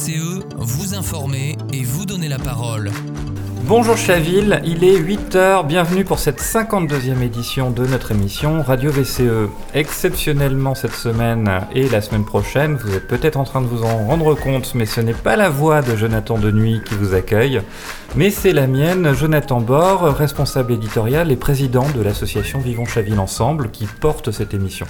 VCE, vous informer et vous donner la parole. Bonjour Chaville, il est 8h, bienvenue pour cette 52e édition de notre émission Radio VCE. Exceptionnellement cette semaine et la semaine prochaine, vous êtes peut-être en train de vous en rendre compte, mais ce n'est pas la voix de Jonathan Denuy qui vous accueille, mais c'est la mienne, Jonathan Bord, responsable éditorial et président de l'association Vivons Chaville Ensemble, qui porte cette émission.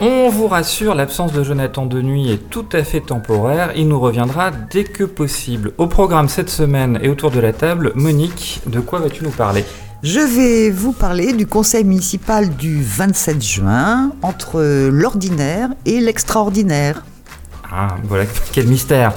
On vous rassure, l'absence de Jonathan de nuit est tout à fait temporaire. Il nous reviendra dès que possible. Au programme cette semaine et autour de la table, Monique, de quoi vas-tu nous parler? Je vais vous parler du conseil municipal du 27 juin entre l'ordinaire et l'extraordinaire. Ah, voilà, quel mystère.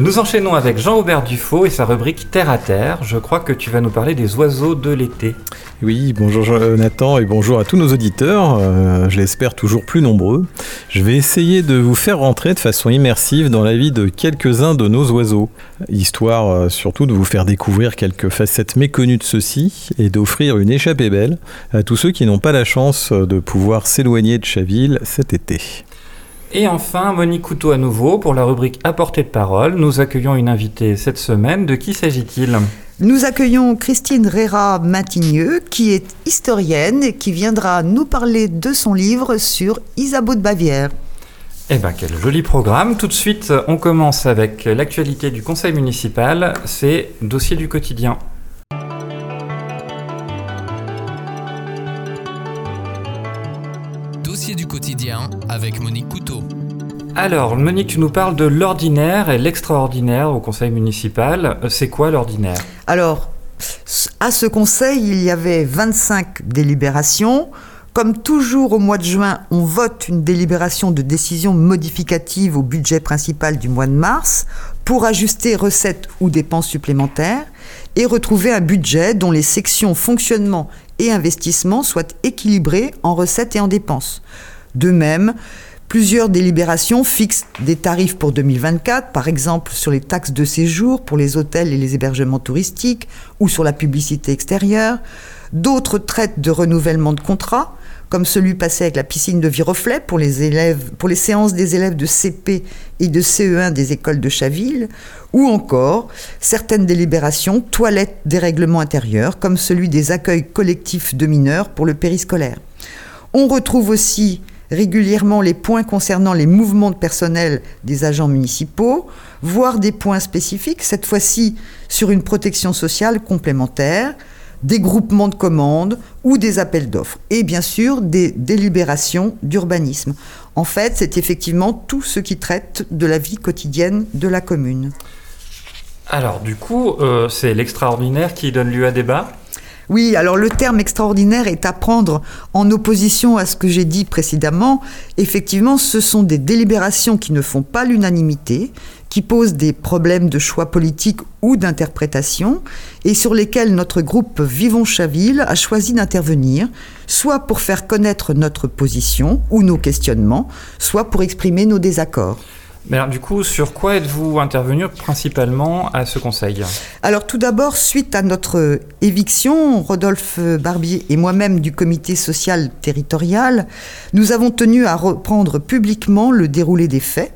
Nous enchaînons avec Jean-Aubert Dufaux et sa rubrique Terre à Terre. Je crois que tu vas nous parler des oiseaux de l'été. Oui, bonjour Jonathan et bonjour à tous nos auditeurs, euh, je l'espère toujours plus nombreux. Je vais essayer de vous faire rentrer de façon immersive dans la vie de quelques-uns de nos oiseaux, histoire euh, surtout de vous faire découvrir quelques facettes méconnues de ceux-ci et d'offrir une échappée belle à tous ceux qui n'ont pas la chance de pouvoir s'éloigner de Chaville cet été. Et enfin, Monique Couteau à nouveau pour la rubrique Apportée de parole. Nous accueillons une invitée cette semaine. De qui s'agit-il? Nous accueillons Christine Rera Matigneux, qui est historienne et qui viendra nous parler de son livre sur Isabeau de Bavière. Eh bien, quel joli programme. Tout de suite, on commence avec l'actualité du conseil municipal. C'est dossier du quotidien. Avec Monique Couteau. Alors, Monique, tu nous parles de l'ordinaire et l'extraordinaire au conseil municipal. Euh, c'est quoi l'ordinaire? Alors, à ce conseil, il y avait 25 délibérations. Comme toujours au mois de juin, on vote une délibération de décision modificative au budget principal du mois de mars pour ajuster recettes ou dépenses supplémentaires et retrouver un budget dont les sections fonctionnement et investissement soient équilibrées en recettes et en dépenses. De même, plusieurs délibérations fixent des tarifs pour 2024, par exemple sur les taxes de séjour pour les hôtels et les hébergements touristiques ou sur la publicité extérieure. D'autres traitent de renouvellement de contrats, comme celui passé avec la piscine de Viroflay pour les, élèves, pour les séances des élèves de CP et de CE1 des écoles de Chaville, ou encore certaines délibérations toilettes des règlements intérieurs, comme celui des accueils collectifs de mineurs pour le périscolaire. On retrouve aussi régulièrement les points concernant les mouvements de personnel des agents municipaux, voire des points spécifiques, cette fois-ci sur une protection sociale complémentaire, des groupements de commandes ou des appels d'offres. Et bien sûr, des délibérations d'urbanisme. En fait, c'est effectivement tout ce qui traite de la vie quotidienne de la commune. Alors, du coup, euh, c'est l'extraordinaire qui donne lieu à débat oui, alors le terme extraordinaire est à prendre en opposition à ce que j'ai dit précédemment. Effectivement, ce sont des délibérations qui ne font pas l'unanimité, qui posent des problèmes de choix politique ou d'interprétation, et sur lesquels notre groupe Vivons Chaville a choisi d'intervenir, soit pour faire connaître notre position ou nos questionnements, soit pour exprimer nos désaccords. Mais alors, du coup, sur quoi êtes-vous intervenu principalement à ce conseil? Alors, tout d'abord, suite à notre éviction, Rodolphe Barbier et moi-même du comité social territorial, nous avons tenu à reprendre publiquement le déroulé des faits.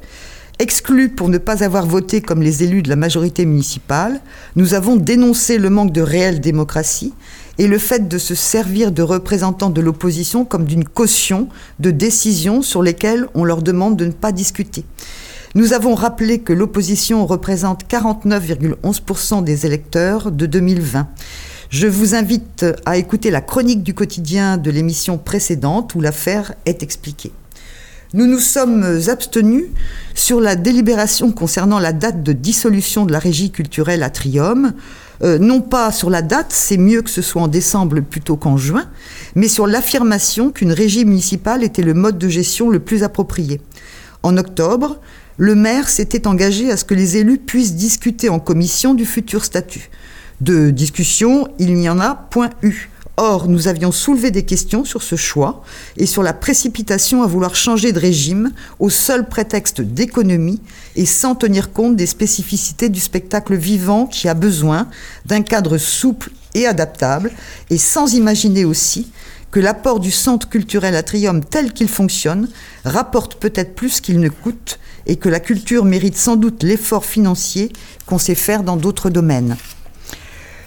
Exclus pour ne pas avoir voté comme les élus de la majorité municipale, nous avons dénoncé le manque de réelle démocratie et le fait de se servir de représentants de l'opposition comme d'une caution de décisions sur lesquelles on leur demande de ne pas discuter. Nous avons rappelé que l'opposition représente 49,11% des électeurs de 2020. Je vous invite à écouter la chronique du quotidien de l'émission précédente où l'affaire est expliquée. Nous nous sommes abstenus sur la délibération concernant la date de dissolution de la régie culturelle à Trium, euh, non pas sur la date, c'est mieux que ce soit en décembre plutôt qu'en juin, mais sur l'affirmation qu'une régie municipale était le mode de gestion le plus approprié. En octobre, le maire s'était engagé à ce que les élus puissent discuter en commission du futur statut. De discussion, il n'y en a point eu. Or, nous avions soulevé des questions sur ce choix et sur la précipitation à vouloir changer de régime au seul prétexte d'économie et sans tenir compte des spécificités du spectacle vivant qui a besoin d'un cadre souple et adaptable et sans imaginer aussi que l'apport du centre culturel Atrium tel qu'il fonctionne rapporte peut-être plus qu'il ne coûte et que la culture mérite sans doute l'effort financier qu'on sait faire dans d'autres domaines.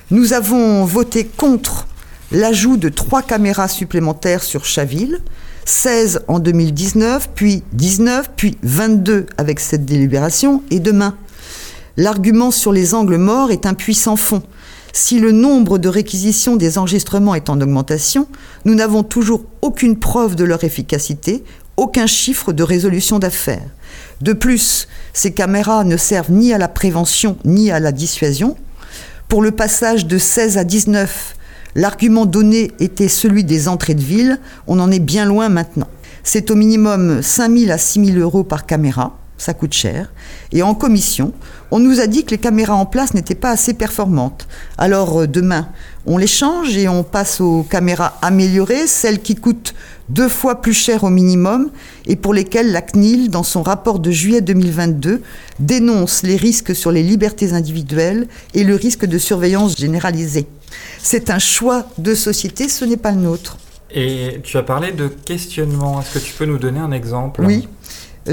Nous avons voté contre l'ajout de trois caméras supplémentaires sur Chaville, 16 en 2019, puis 19, puis 22 avec cette délibération, et demain. L'argument sur les angles morts est un puissant fond. Si le nombre de réquisitions des enregistrements est en augmentation, nous n'avons toujours aucune preuve de leur efficacité, aucun chiffre de résolution d'affaires. De plus, ces caméras ne servent ni à la prévention ni à la dissuasion. Pour le passage de 16 à 19, L'argument donné était celui des entrées de ville, on en est bien loin maintenant. C'est au minimum 5 000 à 6 000 euros par caméra, ça coûte cher. Et en commission, on nous a dit que les caméras en place n'étaient pas assez performantes. Alors euh, demain, on les change et on passe aux caméras améliorées, celles qui coûtent deux fois plus cher au minimum et pour lesquelles la CNIL, dans son rapport de juillet 2022, dénonce les risques sur les libertés individuelles et le risque de surveillance généralisée. C'est un choix de société, ce n'est pas le nôtre. Et tu as parlé de questionnement. Est-ce que tu peux nous donner un exemple? Oui.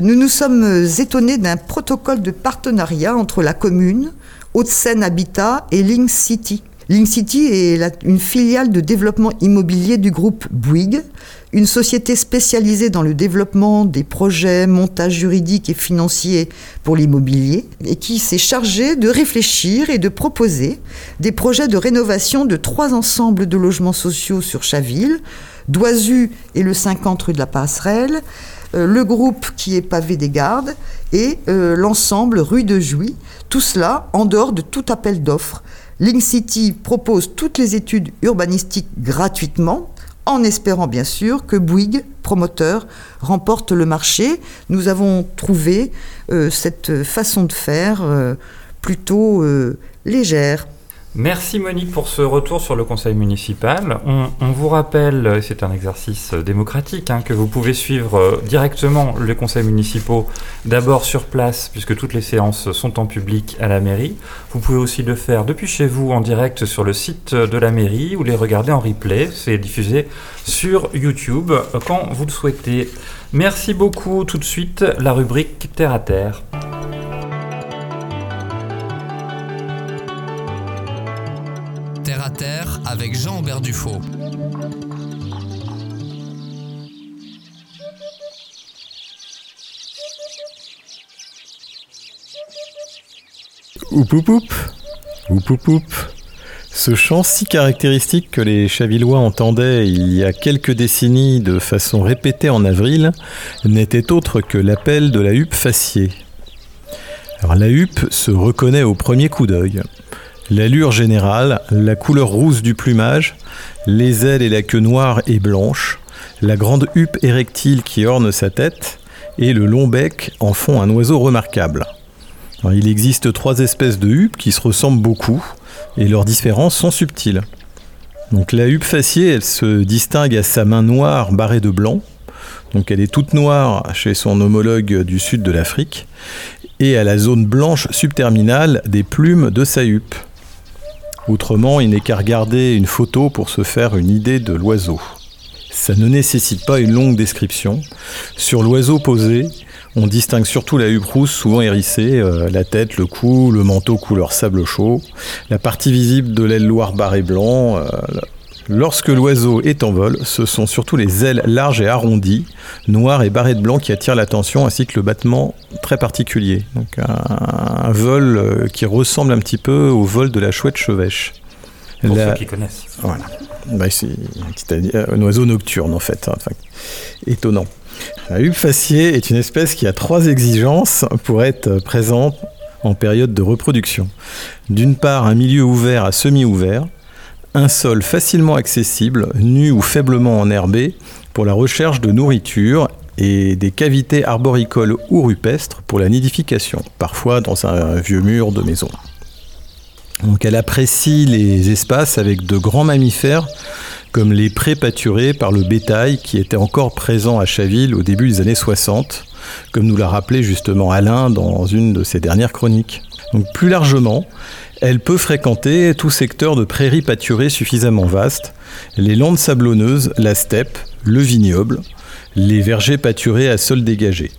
Nous nous sommes étonnés d'un protocole de partenariat entre la commune, Haute-Seine Habitat et Link City. Link City est une filiale de développement immobilier du groupe Bouygues, une société spécialisée dans le développement des projets, montage juridique et financier pour l'immobilier, et qui s'est chargée de réfléchir et de proposer des projets de rénovation de trois ensembles de logements sociaux sur Chaville, Doisu et le 50 rue de la Passerelle, le groupe qui est pavé des gardes et euh, l'ensemble rue de Jouy, tout cela en dehors de tout appel d'offres Link City propose toutes les études urbanistiques gratuitement, en espérant bien sûr que Bouygues, promoteur, remporte le marché. Nous avons trouvé euh, cette façon de faire euh, plutôt euh, légère. Merci Monique pour ce retour sur le conseil municipal. On, vous rappelle, c'est un exercice démocratique, hein, que vous pouvez suivre euh, directement les conseils municipaux d'abord sur place, puisque toutes les séances sont en public à la mairie. Vous pouvez aussi le faire depuis chez vous en direct sur le site de la mairie ou les regarder en replay. C'est diffusé sur YouTube quand vous le souhaitez. Merci beaucoup. Tout de suite, la rubrique Terre à Terre. Avec Jean-Aubert Dufaux. Oup oup. Ce chant si caractéristique que les Chavillois entendaient il y a quelques décennies de façon répétée en avril n'était autre que l'appel de la huppe faciée. La huppe se reconnaît au premier coup d'œil. L'allure générale, la couleur rousse du plumage, les ailes et la queue noire et blanche, la grande huppe érectile qui orne sa tête et le long bec en font un oiseau remarquable. il existe trois espèces de huppes qui se ressemblent beaucoup et leurs différences sont subtiles. Donc la huppe faciée, elle se distingue à sa main noire barrée de blanc. Donc elle est toute noire chez son homologue du sud de l'Afrique et à la zone blanche subterminale des plumes de sa huppe. Autrement, il n'est qu'à regarder une photo pour se faire une idée de l'oiseau. Ça ne nécessite pas une longue description. Sur l'oiseau posé, on distingue surtout la huppe rousse souvent hérissée, euh, la tête, le cou, le manteau couleur sable chaud, la partie visible de l'aile noire barré blanc, euh, Lorsque l'oiseau est en vol, ce sont surtout les ailes larges et arrondies, noires et barrées de blanc qui attirent l'attention, ainsi que le battement très particulier. Donc un, vol euh, qui ressemble un petit peu au vol de la chouette chevêche. Pour ceux qui connaissent. Voilà. Bah, c'est un oiseau nocturne en fait. Hein. étonnant. La huppe faciée est une espèce qui a trois exigences pour être présente en période de reproduction. D'une part, un milieu ouvert à semi-ouvert, un sol facilement accessible, nu ou faiblement enherbé, pour la recherche de nourriture et des cavités arboricoles ou rupestres pour la nidification, parfois dans un vieux mur de maison. Elle apprécie les espaces avec de grands mammifères comme les prés pâturés par le bétail qui était encore présent à Chaville au début des années 60, comme nous l'a rappelé justement Alain dans une de ses dernières chroniques. Plus largement, elle peut fréquenter tout secteur de prairies pâturées suffisamment vastes, les landes sablonneuses, la steppe, le vignoble, les vergers pâturés à sol dégagé.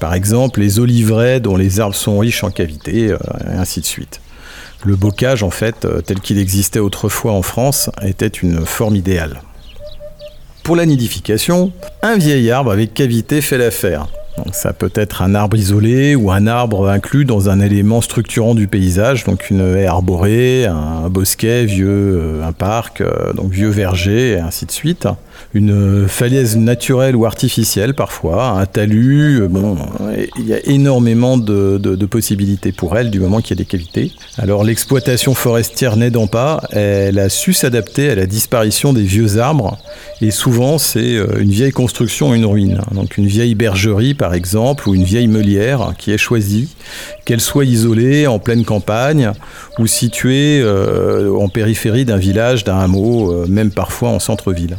par exemple, les oliveraies dont les arbres sont riches en cavités, euh, et ainsi de suite. Le bocage, en fait, euh, tel qu'il existait autrefois en France, était une forme idéale. Pour la nidification, un vieil arbre avec cavité fait l'affaire ça peut être un arbre isolé ou un arbre inclus dans un élément structurant du paysage, donc une haie arborée, un bosquet vieux, euh, un parc, euh, donc vieux verger, et ainsi de suite. Une falaise naturelle ou artificielle parfois, un talus, euh, bon, il y a énormément de, possibilités pour elle du moment qu'il y a des cavités. Alors l'exploitation forestière n'aidant pas, elle a su s'adapter à la disparition des vieux arbres, et souvent c'est une vieille construction, une ruine, donc une vieille bergerie par exemple, ou une vieille meulière qui est choisie, qu'elle soit isolée en pleine campagne ou située euh, en périphérie d'un village, d'un hameau, euh, même parfois en centre-ville.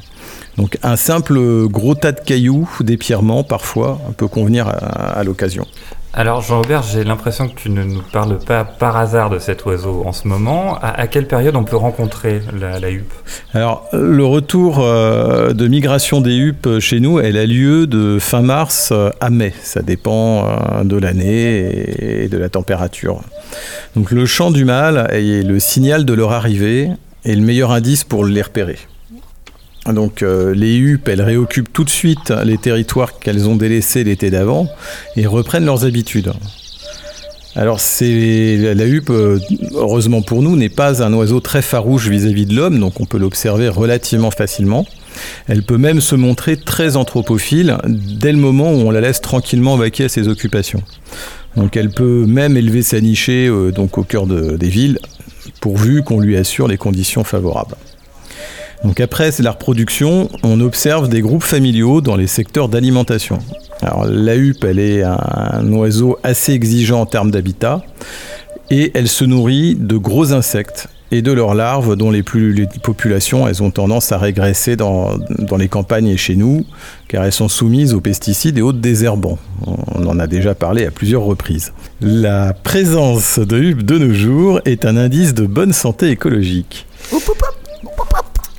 Donc un simple gros tas de cailloux, d'épièrements parfois, peut convenir à l'occasion. Alors Jean-Aubert, j'ai l'impression que tu ne nous parles pas par hasard de cet oiseau en ce moment. À, quelle période on peut rencontrer la, huppe? Alors le retour euh, de migration des huppes chez nous, elle a lieu de fin mars à mai. Ça dépend euh, de l'année et de la température. Donc le chant du mâle est le signal de leur arrivée et le meilleur indice pour les repérer. Donc euh, les huppes, elles réoccupent tout de suite les territoires qu'elles ont délaissés l'été d'avant et reprennent leurs habitudes. Alors la huppe, euh, heureusement pour nous, n'est pas un oiseau très farouche vis-à-vis de l'homme, donc on peut l'observer relativement facilement. Elle peut même se montrer très anthropophile dès le moment où on la laisse tranquillement vaquer à ses occupations. Donc elle peut même élever sa nichée euh, donc au cœur des villes, pourvu qu'on lui assure les conditions favorables. Donc après la reproduction, on observe des groupes familiaux dans les secteurs d'alimentation. Alors la huppe, elle est un oiseau assez exigeant en termes d'habitat et elle se nourrit de gros insectes et de leurs larves dont les, plus, populations elles ont tendance à régresser dans, dans, les campagnes et chez nous car elles sont soumises aux pesticides et autres désherbants. On en a déjà parlé à plusieurs reprises. La présence de huppe de nos jours est un indice de bonne santé écologique.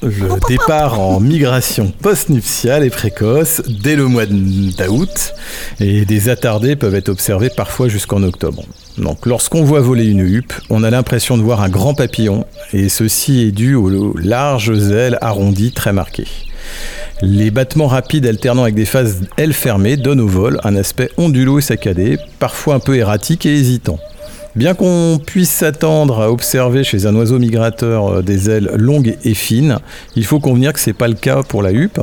Le départ en migration post-nuptiale est précoce dès le mois d'août et des attardés peuvent être observés parfois jusqu'en octobre. Donc lorsqu'on voit voler une huppe, on a l'impression de voir un grand papillon et ceci est dû aux larges ailes arrondies très marquées. Les battements rapides alternant avec des phases ailes fermées donnent au vol un aspect ondulo et saccadé, parfois un peu erratique et hésitant. Bien qu'on puisse s'attendre à observer chez un oiseau migrateur euh, des ailes longues et fines, il faut convenir que ce n'est pas le cas pour la huppe,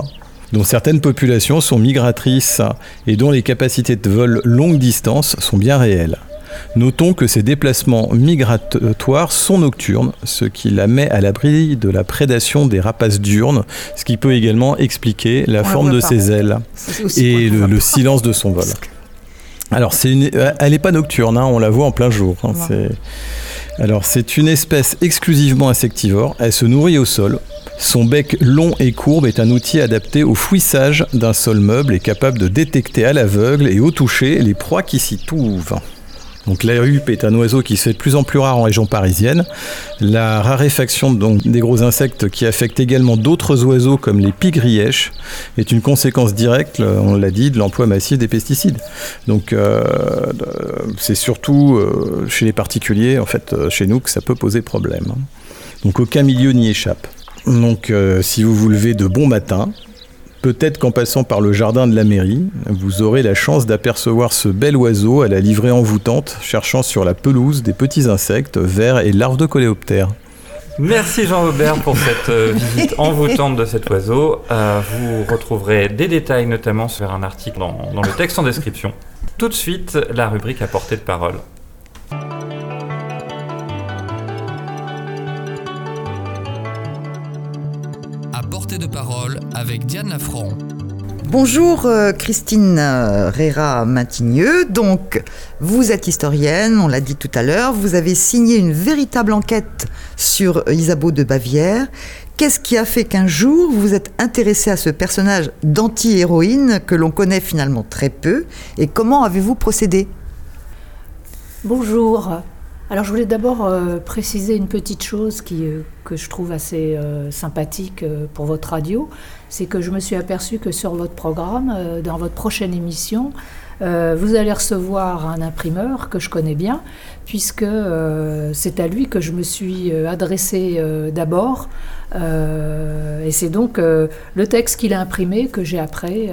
dont certaines populations sont migratrices et dont les capacités de vol longue distance sont bien réelles. Notons que ces déplacements migratoires sont nocturnes, ce qui la met à l'abri de la prédation des rapaces diurnes, ce qui peut également expliquer la forme de ses ailes et le silence de son vol. Alors, c'est elle n'est pas nocturne, hein, on la voit en plein jour. Hein, alors, c'est une espèce exclusivement insectivore. Elle se nourrit au sol. Son bec long et courbe est un outil adapté au fouissage d'un sol meuble et capable de détecter à l'aveugle et au toucher les proies qui s'y trouvent. Donc la huppe est un oiseau qui se fait de plus en plus rare en région parisienne. La raréfaction donc, des gros insectes qui affectent également d'autres oiseaux comme les pigrièches est une conséquence directe, on l'a dit, de l'emploi massif des pesticides. Donc euh, c'est surtout euh, chez les particuliers, en fait, euh, chez nous, que ça peut poser problème. Donc aucun milieu n'y échappe. Donc si vous vous levez de bon matin, Peut-être qu'en passant par le jardin de la mairie, vous aurez la chance d'apercevoir ce bel oiseau à la livrée envoûtante, cherchant sur la pelouse des petits insectes, vers et larves de coléoptères. Merci Jean-Aubert pour cette euh, visite envoûtante de cet oiseau. Euh, vous retrouverez des détails notamment sur un article dans, dans le texte en description. Tout de suite, la rubrique à portée de parole. De parole avec Diane Lafranc. Bonjour euh, Christine euh, Réra Maintigneux. Donc, vous êtes historienne, on l'a dit tout à l'heure. Vous avez signé une véritable enquête sur Isabeau de Bavière. Qu'est-ce qui a fait qu'un jour vous vous êtes intéressé à ce personnage d'anti-héroïne que l'on connaît finalement très peu? Et comment avez-vous procédé? Bonjour. Alors je voulais d'abord euh, préciser une petite chose qui, euh, que je trouve assez euh, sympathique pour votre radio, c'est que je me suis aperçue que sur votre programme, dans votre prochaine émission, vous allez recevoir un imprimeur que je connais bien, puisque c'est à lui que je me suis adressée d'abord. et c'est donc le texte qu'il a imprimé que j'ai après,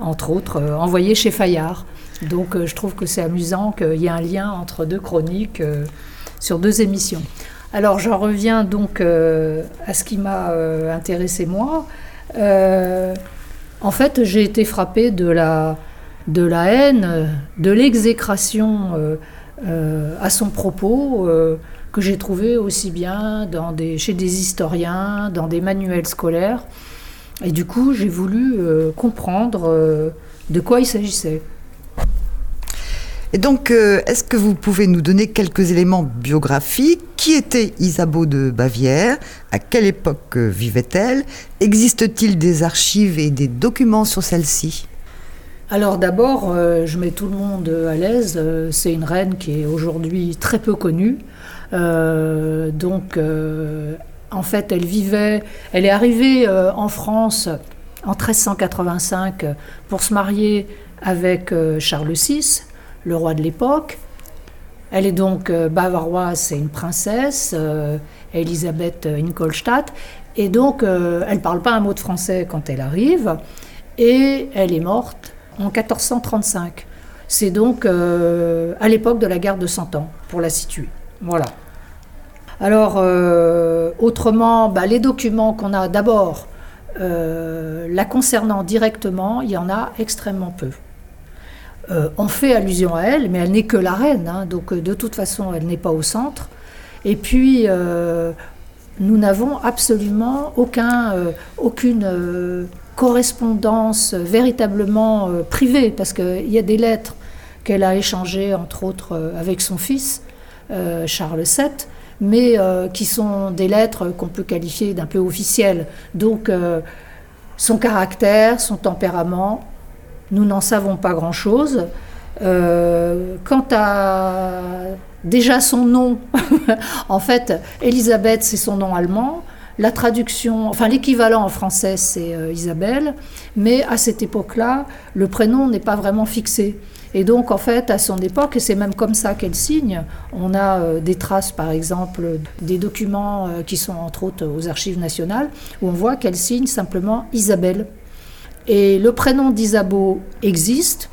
entre autres, envoyé chez Fayard. Donc euh, je trouve que c'est amusant qu'il y ait un lien entre deux chroniques euh, sur deux émissions. Alors j'en reviens donc euh, à ce qui m'a intéressé moi. en fait, j'ai été frappée de la, de la haine, de l'exécration à son propos que j'ai trouvé aussi bien chez des historiens, dans des manuels scolaires. Et du coup, j'ai voulu comprendre de quoi il s'agissait. Et donc, euh, est-ce que vous pouvez nous donner quelques éléments biographiques Qui était Isabeau de Bavière À quelle époque euh, vivait-elle Existe-t-il des archives et des documents sur celle-ci alors d'abord, euh, je mets tout le monde à l'aise. c'est une reine qui est aujourd'hui très peu connue. donc, en fait, elle vivait, elle est arrivée en France en 1385 pour se marier avec Charles VI le roi de l'époque. Elle est donc euh, bavaroise, c'est une princesse, euh, Elisabeth Ingolstadt, et donc euh, elle ne parle pas un mot de français quand elle arrive, et elle est morte en 1435. C'est donc à l'époque de la guerre de Cent Ans, pour la situer. Voilà. Alors, autrement, bah, les documents qu'on a d'abord, la concernant directement, il y en a extrêmement peu. Euh, on fait allusion à elle, mais elle n'est que la reine, hein, donc euh, de toute façon, elle n'est pas au centre. Et puis, euh, nous n'avons absolument aucun, aucune correspondance véritablement privée, parce qu'il y a des lettres qu'elle a échangées, entre autres, avec son fils, Charles VII, mais qui sont des lettres qu'on peut qualifier d'un peu officielles. Donc, son caractère, son tempérament, nous n'en savons pas grand-chose. Euh, quant à déjà son nom, en fait, Elisabeth, c'est son nom allemand. La traduction, enfin l'équivalent en français, c'est euh, Isabelle, mais à cette époque-là, le prénom n'est pas vraiment fixé. Et donc, en fait, à son époque, et c'est même comme ça qu'elle signe, on a euh, des traces, par exemple, des documents qui sont entre autres aux archives nationales, où on voit qu'elle signe simplement Isabelle. Et le prénom d'Isabeau existe,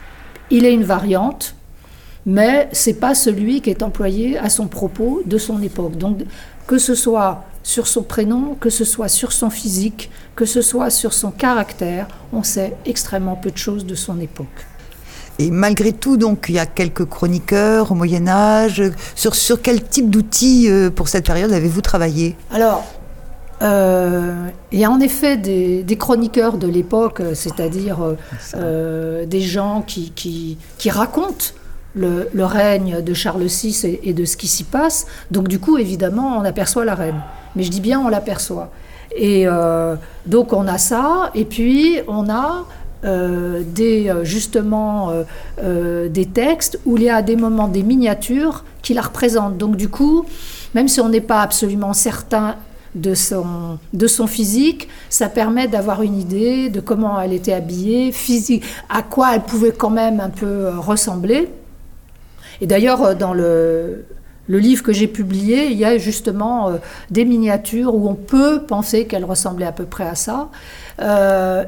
il est une variante, mais c'est pas celui qui est employé à son propos de son époque. Donc que ce soit sur son prénom, que ce soit sur son physique, que ce soit sur son caractère, on sait extrêmement peu de choses de son époque. Et malgré tout, donc, il y a quelques chroniqueurs au Moyen Âge. Sur, sur quel type d'outils euh, pour cette période avez-vous travaillé? Alors, euh, il y a en effet des, chroniqueurs de l'époque, c'est-à-dire euh, des gens qui, qui, racontent le, règne de Charles VI et, de ce qui s'y passe. Donc du coup, évidemment, on aperçoit la reine. Mais je dis bien on l'aperçoit. Et euh, donc on a ça, et puis on a des, justement des textes où il y a des moments, des miniatures qui la représentent. Donc du coup, même si on n'est pas absolument certain de son, de son physique, ça permet d'avoir une idée de comment elle était habillée, physique, à quoi elle pouvait quand même un peu euh, ressembler. Et d'ailleurs, euh, dans le, le livre que j'ai publié, il y a justement euh, des miniatures où on peut penser qu'elle ressemblait à peu près à ça.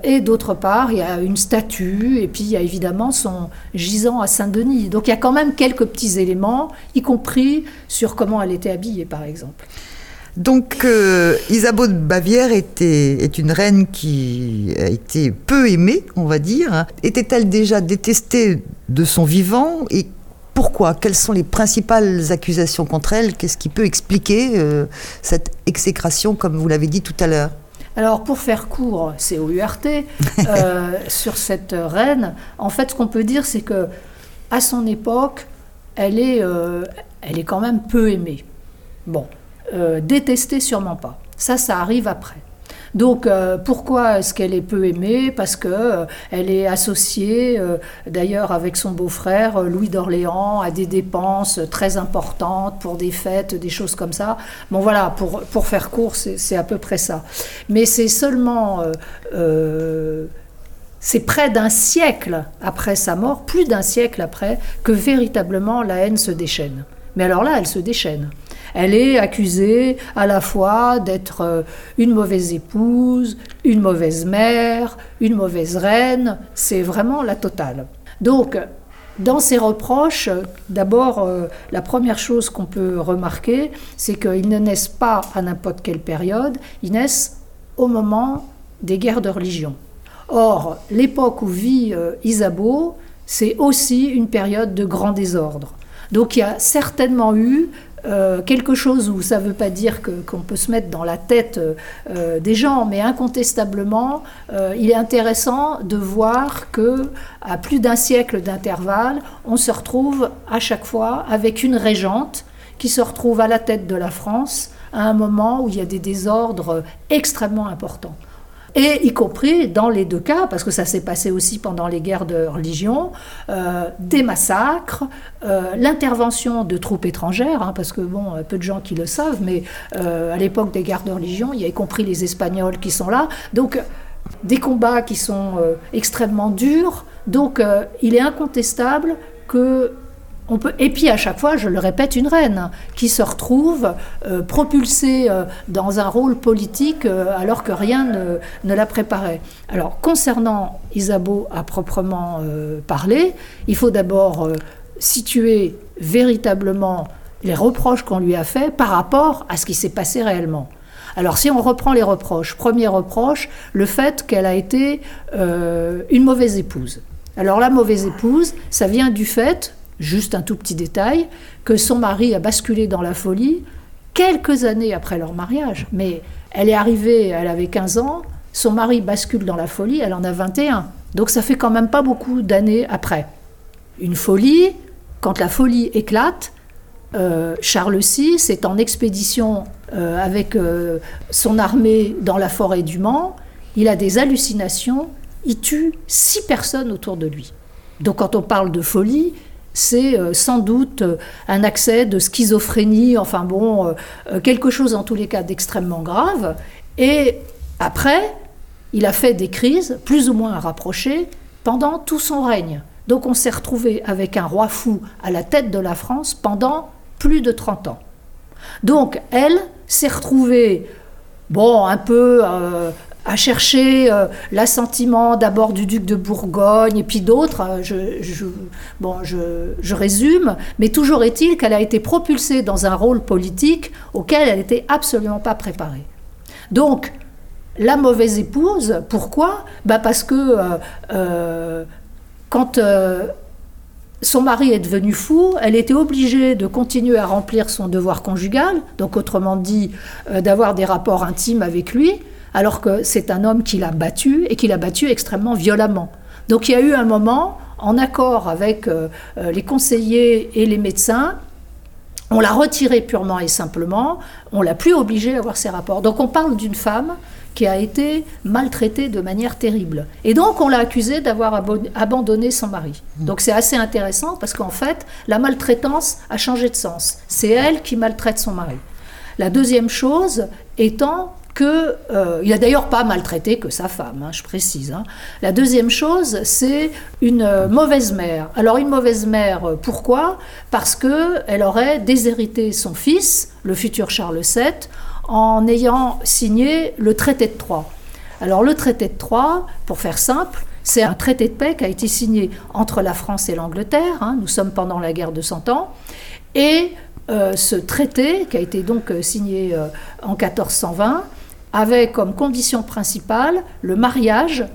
et d'autre part, il y a une statue, et puis il y a évidemment son gisant à Saint-Denis. Donc il y a quand même quelques petits éléments, y compris sur comment elle était habillée, par exemple. Donc, euh, Isabeau de Bavière était, est une reine qui a été peu aimée, on va dire. Était-elle déjà détestée de son vivant Et pourquoi? Quelles sont les principales accusations contre elle? Qu'est-ce qui peut expliquer euh, cette exécration, comme vous l'avez dit tout à l'heure? Alors, pour faire court, c'est au URT, euh, sur cette reine, en fait, ce qu'on peut dire, c'est que à son époque, elle est, elle est quand même peu aimée. Bon, euh, détester sûrement pas. Ça, ça arrive après. Donc euh, pourquoi est-ce qu'elle est peu aimée? Parce que euh, elle est associée, euh, d'ailleurs avec son beau-frère Louis d'Orléans, à des dépenses très importantes pour des fêtes, des choses comme ça. Bon voilà, pour, pour faire court, c'est à peu près ça. Mais c'est seulement c'est près d'un siècle après sa mort, plus d'un siècle après, que véritablement la haine se déchaîne. Mais alors là, elle se déchaîne. Elle est accusée à la fois d'être euh, une mauvaise épouse, une mauvaise mère, une mauvaise reine. C'est vraiment la totale. Donc, dans ses reproches, d'abord, euh, la première chose qu'on peut remarquer, c'est qu'ils ne naissent pas à n'importe quelle période, ils naissent au moment des guerres de religion. Or, l'époque où vit euh, Isabeau, c'est aussi une période de grand désordre. Donc il y a certainement eu euh, quelque chose où ça ne veut pas dire qu'on peut se mettre dans la tête euh, des gens, mais incontestablement, il est intéressant de voir que à plus d'un siècle d'intervalle, on se retrouve à chaque fois avec une régente qui se retrouve à la tête de la France à un moment où il y a des désordres extrêmement importants et y compris dans les deux cas, parce que ça s'est passé aussi pendant les guerres de religion, euh, des massacres, euh, l'intervention de troupes étrangères, hein, parce que bon, peu de gens qui le savent, mais euh, à l'époque des guerres de religion, il y a y compris les Espagnols qui sont là, donc des combats qui sont extrêmement durs, donc il est incontestable que et puis à chaque fois, je le répète, une reine qui se retrouve euh, propulsée euh, dans un rôle politique euh, alors que rien ne, la préparait. Alors concernant Isabeau à proprement parler, il faut d'abord situer véritablement les reproches qu'on lui a faits par rapport à ce qui s'est passé réellement. Alors si on reprend les reproches, premier reproche, le fait qu'elle a été une mauvaise épouse. Alors la mauvaise épouse, ça vient du fait juste un tout petit détail, que son mari a basculé dans la folie quelques années après leur mariage. Mais elle est arrivée, elle avait 15 ans, son mari bascule dans la folie, elle en a 21. Donc ça fait quand même pas beaucoup d'années après. Une folie, quand la folie éclate, euh, Charles VI est en expédition euh, avec euh, son armée dans la forêt du Mans, il a des hallucinations, il tue six personnes autour de lui. Donc quand on parle de folie, c'est euh, sans doute euh, un accès de schizophrénie, enfin bon, euh, quelque chose en tous les cas d'extrêmement grave. Et après, il a fait des crises, plus ou moins rapprochées, pendant tout son règne. Donc on s'est retrouvé avec un roi fou à la tête de la France pendant plus de 30 ans. Donc elle s'est retrouvée, bon, un peu à chercher euh, l'assentiment d'abord du duc de Bourgogne et puis d'autres. Euh, je, bon, je, résume, mais toujours est-il qu'elle a été propulsée dans un rôle politique auquel elle n'était absolument pas préparée. Donc, la mauvaise épouse, pourquoi? Bah Parce que euh, quand son mari est devenu fou, elle était obligée de continuer à remplir son devoir conjugal, donc autrement dit, d'avoir des rapports intimes avec lui alors que c'est un homme qui l'a battu et qui l'a battu extrêmement violemment. Donc il y a eu un moment, en accord avec euh, euh, les conseillers et les médecins, on l'a retiré purement et simplement, on l'a plus obligé à avoir ses rapports. Donc on parle d'une femme qui a été maltraitée de manière terrible. Et donc on l'a accusée d'avoir abandonné son mari. Donc c'est assez intéressant parce qu'en fait, la maltraitance a changé de sens. C'est elle qui maltraite son mari. La deuxième chose étant que euh, il a d'ailleurs pas maltraité que sa femme, hein, je précise. Hein. La deuxième chose, c'est une euh, mauvaise mère. Alors une mauvaise mère, euh, pourquoi? Parce que elle aurait déshérité son fils, le futur Charles VII, en ayant signé le traité de Troyes. Alors le traité de Troyes, pour faire simple, c'est un traité de paix qui a été signé entre la France et l'Angleterre. Hein. nous sommes pendant la guerre de Cent Ans. Et ce traité, qui a été donc signé en 1420, avait comme condition principale le mariage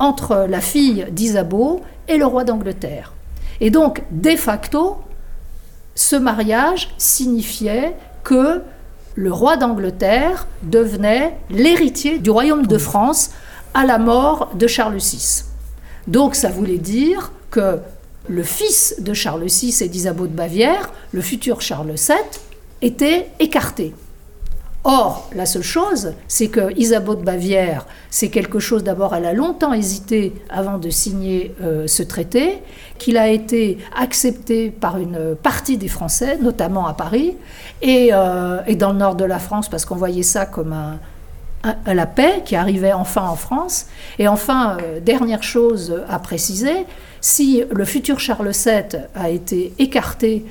entre la fille d'Isabeau et le roi d'Angleterre. Et donc, de facto, ce mariage signifiait que le roi d'Angleterre devenait l'héritier du royaume de France à la mort de Charles VI. Donc ça voulait dire que le fils de Charles VI et d'Isabeau de Bavière, le futur Charles VII, était écarté. Or, la seule chose, c'est que Isabeau de Bavière, c'est quelque chose d'abord, elle a longtemps hésité avant de signer euh, ce traité, qu'il a été accepté par une partie des Français, notamment à Paris, et, euh, dans le nord de la France, parce qu'on voyait ça comme la paix qui arrivait enfin en France. Et enfin, euh, dernière chose à préciser, si le futur Charles VII a été écarté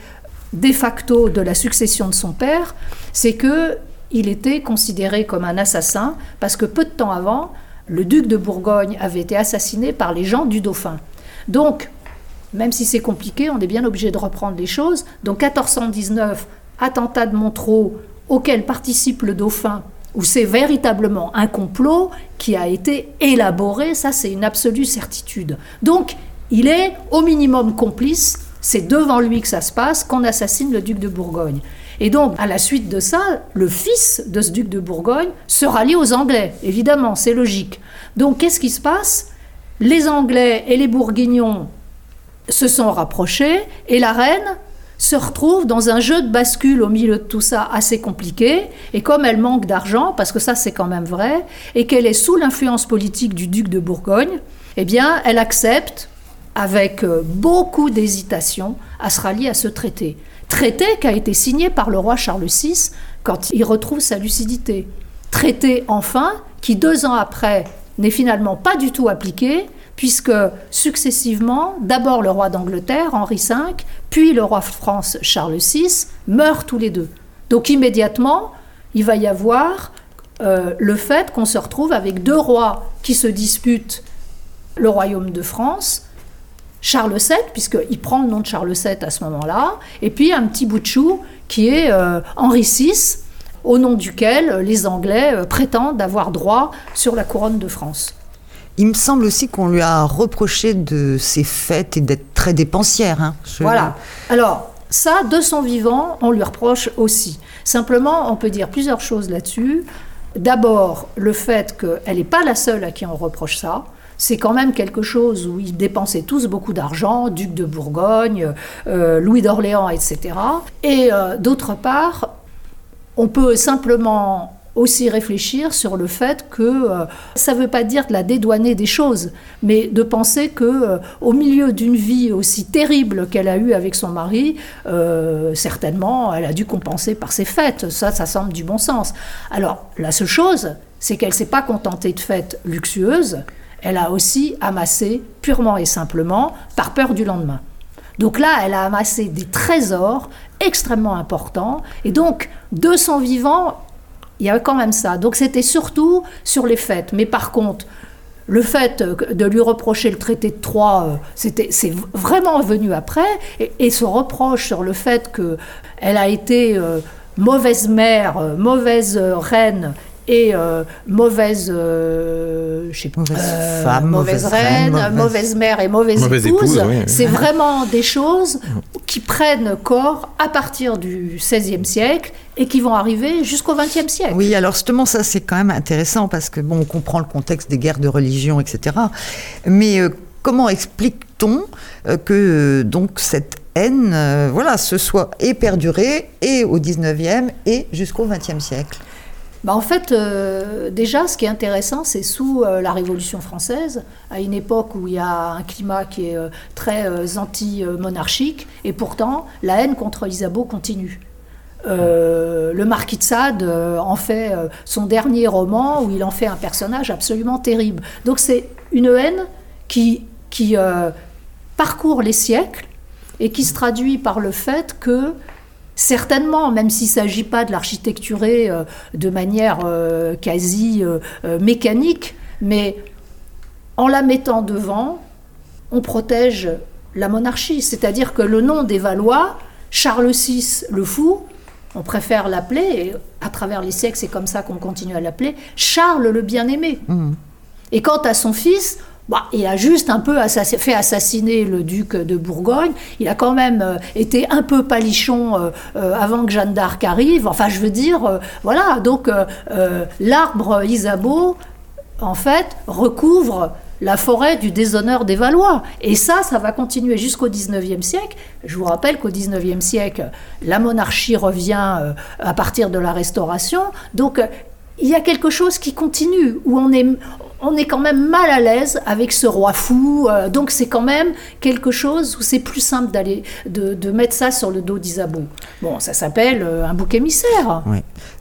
de facto de la succession de son père, c'est que il était considéré comme un assassin parce que peu de temps avant, le duc de Bourgogne avait été assassiné par les gens du dauphin. Donc, même si c'est compliqué, on est bien obligé de reprendre les choses. Donc 1419, attentat de Montreux auquel participe le dauphin, où c'est véritablement un complot qui a été élaboré, ça c'est une absolue certitude. Donc il est au minimum complice, c'est devant lui que ça se passe, qu'on assassine le duc de Bourgogne. Et donc, à la suite de ça, le fils de ce duc de Bourgogne se rallie aux Anglais, évidemment, c'est logique. Donc, qu'est-ce qui se passe? Les Anglais et les Bourguignons se sont rapprochés et la reine se retrouve dans un jeu de bascule au milieu de tout ça assez compliqué. Et comme elle manque d'argent, parce que ça c'est quand même vrai, et qu'elle est sous l'influence politique du duc de Bourgogne, eh bien elle accepte, avec euh, beaucoup d'hésitation, à se rallier à ce traité. Traité qui a été signé par le roi Charles VI quand il retrouve sa lucidité. Traité enfin qui deux ans après n'est finalement pas du tout appliqué puisque successivement, d'abord le roi d'Angleterre, Henri V, puis le roi de France, Charles VI, meurent tous les deux. Donc immédiatement, il va y avoir euh, le fait qu'on se retrouve avec deux rois qui se disputent le royaume de France, Charles VII, puisqu'il prend le nom de Charles VII à ce moment-là, et puis un petit bout de chou qui est euh, Henri VI, au nom duquel les Anglais euh, prétendent avoir droit sur la couronne de France. Il me semble aussi qu'on lui a reproché de ses fêtes et d'être très dépensière. hein. Je- Voilà. Alors, ça, de son vivant, on lui reproche aussi. Simplement, on peut dire plusieurs choses là-dessus. D'abord, le fait qu'elle n'est pas la seule à qui on reproche ça. C'est quand même quelque chose où ils dépensaient tous beaucoup d'argent, duc de Bourgogne, euh, Louis d'Orléans, etc. Et euh, d'autre part, on peut simplement aussi réfléchir sur le fait que euh, ça ne veut pas dire de la dédouaner des choses, mais de penser que au milieu d'une vie aussi terrible qu'elle a eue avec son mari, certainement, elle a dû compenser par ses fêtes. Ça, ça semble du bon sens. Alors, la seule chose, c'est qu'elle s'est pas contentée de fêtes luxueuses. Elle a aussi amassé purement et simplement par peur du lendemain. Donc là, elle a amassé des trésors extrêmement importants. Et donc, de son vivant, il y avait quand même ça. Donc c'était surtout sur les fêtes. Mais par contre, le fait de lui reprocher le traité de Troyes, euh, c'était, c'est vraiment venu après. Et, et ce reproche sur le fait qu'elle a été euh, mauvaise mère, euh, mauvaise euh, reine et euh, mauvaise, euh, je sais pas, Mauvaise euh, femme, mauvaise mauvaise reine, reine, mauvaise- mauvaise mère et mauvaise, Mauvaise épouse. épouse, oui, oui. C'est vraiment des choses qui prennent corps à partir du XVIe siècle et qui vont arriver jusqu'au XXe siècle. Oui, alors justement, ça c'est quand même intéressant parce que bon, on comprend le contexte des guerres de religion, etc. Mais euh, comment explique-t-on euh, que euh, donc cette haine, euh, voilà, se soit et perdurée et au 19e et jusqu'au 20e siècle? Bah, en fait, euh, déjà, ce qui est intéressant, c'est sous euh, la Révolution française, à une époque où il y a un climat qui est euh, très anti-monarchique, et pourtant, la haine contre Isabeau continue. Le marquis de Sade en fait son dernier roman où il en fait un personnage absolument terrible. Donc c'est une haine qui, parcourt les siècles et qui se traduit par le fait que certainement, même s'il ne s'agit pas de l'architecturer euh, de manière euh, quasi euh, mécanique, mais en la mettant devant, on protège la monarchie. C'est-à-dire que le nom des Valois, Charles VI le fou, on préfère l'appeler, et à travers les siècles, c'est comme ça qu'on continue à l'appeler, Charles le bien-aimé. Et quant à son fils, bah, il a juste un peu fait assassiner le duc de Bourgogne. Il a quand même euh, été un peu palichon euh, euh, avant que Jeanne d'Arc arrive. Enfin, je veux dire, voilà. Donc, l'arbre Isabeau, en fait, recouvre la forêt du déshonneur des Valois. Et ça, ça va continuer jusqu'au 19e siècle. Je vous rappelle qu'au 19e siècle, la monarchie revient à partir de la Restauration. Donc, il y a quelque chose qui continue, où on est, on est quand même mal à l'aise avec ce roi fou. euh, donc c'est quand même quelque chose où c'est plus simple d'aller de, mettre ça sur le dos d'Isabeau. Bon, ça s'appelle euh, un bouc émissaire.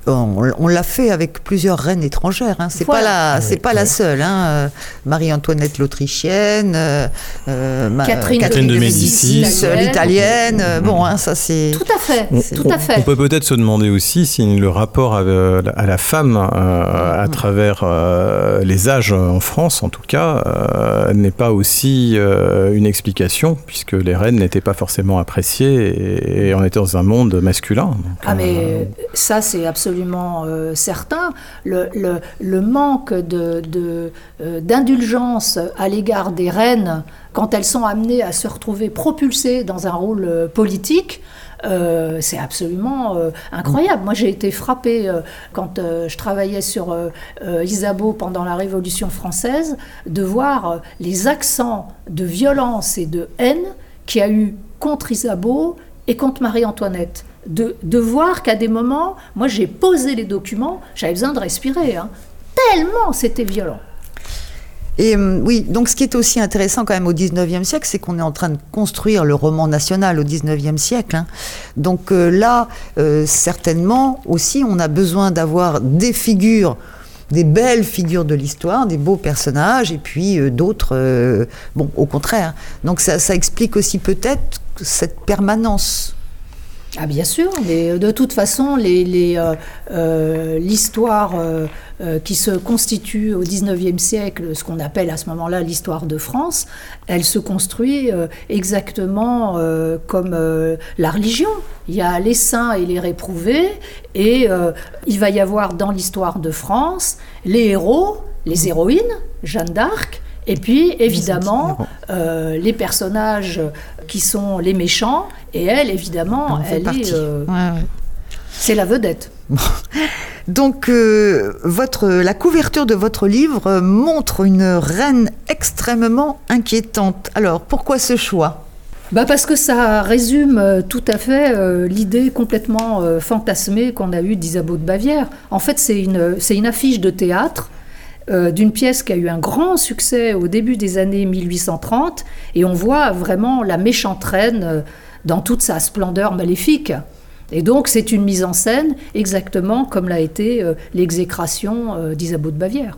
On, on l'a fait avec plusieurs reines étrangères. Hein. C'est Voilà. pas la, c'est Oui, pas la seule. Hein. Euh, Marie-Antoinette l'Autrichienne, euh, euh, ma- Catherine, Catherine de de Médicis. l'italienne. Bon, hein, ça c'est. Tout à fait, On, tout à on- fait. on peut peut-être se demander aussi si le rapport à, à la femme, euh, à travers euh, les âges en France en tout cas, euh, n'est pas aussi euh, une explication, puisque les reines n'étaient pas forcément appréciées et, et on était dans un monde masculin. Donc, Ah euh, mais ça c'est absolument euh, certain. Le, le- manque de, de, euh, d'indulgence à l'égard des reines quand elles sont amenées à se retrouver propulsées dans un rôle euh, politique, c'est absolument incroyable. Moi j'ai été frappée quand je travaillais sur Isabeau pendant la Révolution française de voir les accents de violence et de haine qu'il y a eu contre Isabeau et contre Marie-Antoinette. De, voir qu'à des moments, moi j'ai posé les documents, j'avais besoin de respirer, hein, tellement c'était violent. Et hum, oui, donc ce qui est aussi intéressant quand même au 19e siècle, c'est qu'on est en train de construire le roman national au 19e siècle. hein. Donc euh, là, euh, certainement aussi, on a besoin d'avoir des figures, des belles figures de l'histoire, des beaux personnages, et puis euh, d'autres, bon, au contraire. Donc ça, ça explique aussi peut-être cette permanence. Ah bien sûr, mais de toute façon, les- les, euh, euh, l'histoire euh, euh, qui se constitue au XIXe siècle, ce qu'on appelle à ce moment-là l'histoire de France, elle se construit euh, exactement euh, comme euh, la religion. Il y a les saints et les réprouvés, et euh, il va y avoir dans l'histoire de France les héros, les héroïnes, Jeanne d'Arc, et puis évidemment euh, les personnages qui sont les méchants, et elle évidemment, elle est, euh, Ouais, ouais. c'est la vedette. Donc, euh, votre, la couverture de votre livre montre une reine extrêmement inquiétante. Alors, pourquoi ce choix? Bah parce que ça résume tout à fait euh, l'idée complètement euh, fantasmée qu'on a eue d'Isabeau de Bavière. En fait, c'est une, c'est une affiche de théâtre euh, d'une pièce qui a eu un grand succès au début des années 1830, et on voit vraiment la méchante reine euh, dans toute sa splendeur maléfique. Et donc, c'est une mise en scène exactement comme l'a été euh, l'exécration euh, d'Isabeau de Bavière.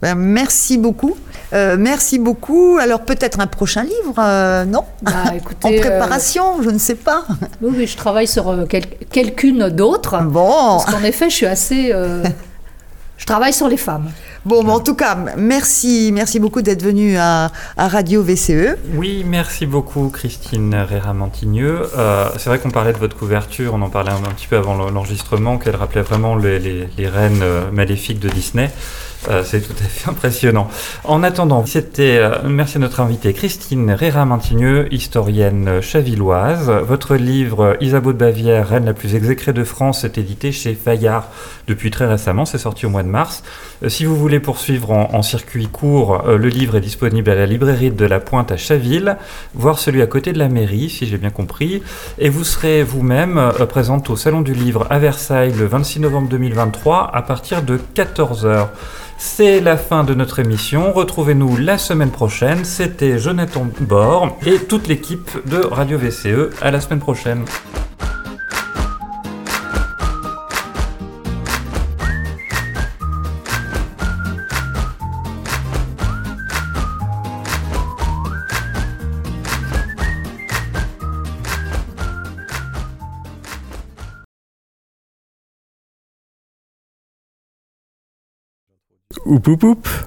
Ben, Merci beaucoup. Euh, merci beaucoup. Alors, peut-être un prochain livre, euh, non? Bah, En euh, préparation, je ne sais pas. oui, oui, je travaille sur quel- quelqu'une d'autre. Bon, Parce qu'en effet, je suis assez. je travaille sur les femmes. Bon en tout cas, merci, merci beaucoup d'être venu à, Radio. VCE. Oui, merci beaucoup Christine Réra-Mantigneux. Euh, c'est vrai qu'on parlait de votre couverture, on en parlait un, petit peu avant l'en- l'enregistrement, qu'elle rappelait vraiment les, reines euh, maléfiques de Disney. Euh, c'est tout à fait impressionnant. En attendant, c'était merci à notre invitée Christine Réra-Mantigneux, historienne chavilloise. Votre livre Isabeau de Bavière, reine la plus exécrée de France, est édité chez Fayard depuis très récemment. C'est sorti au mois de mars. Euh, si vous voulez poursuivre en, circuit court, euh, le livre est disponible à la librairie de la Pointe à Chaville, voire celui à côté de la mairie, si j'ai bien compris. Et vous serez vous-même euh, présente au Salon du Livre à Versailles le 26 novembre 2023 à partir de 14h. C'est la fin de notre émission. Retrouvez-nous la semaine prochaine. C'était Jonathan Bord et toute l'équipe de Radio VCE. À la semaine prochaine. Oup oup oup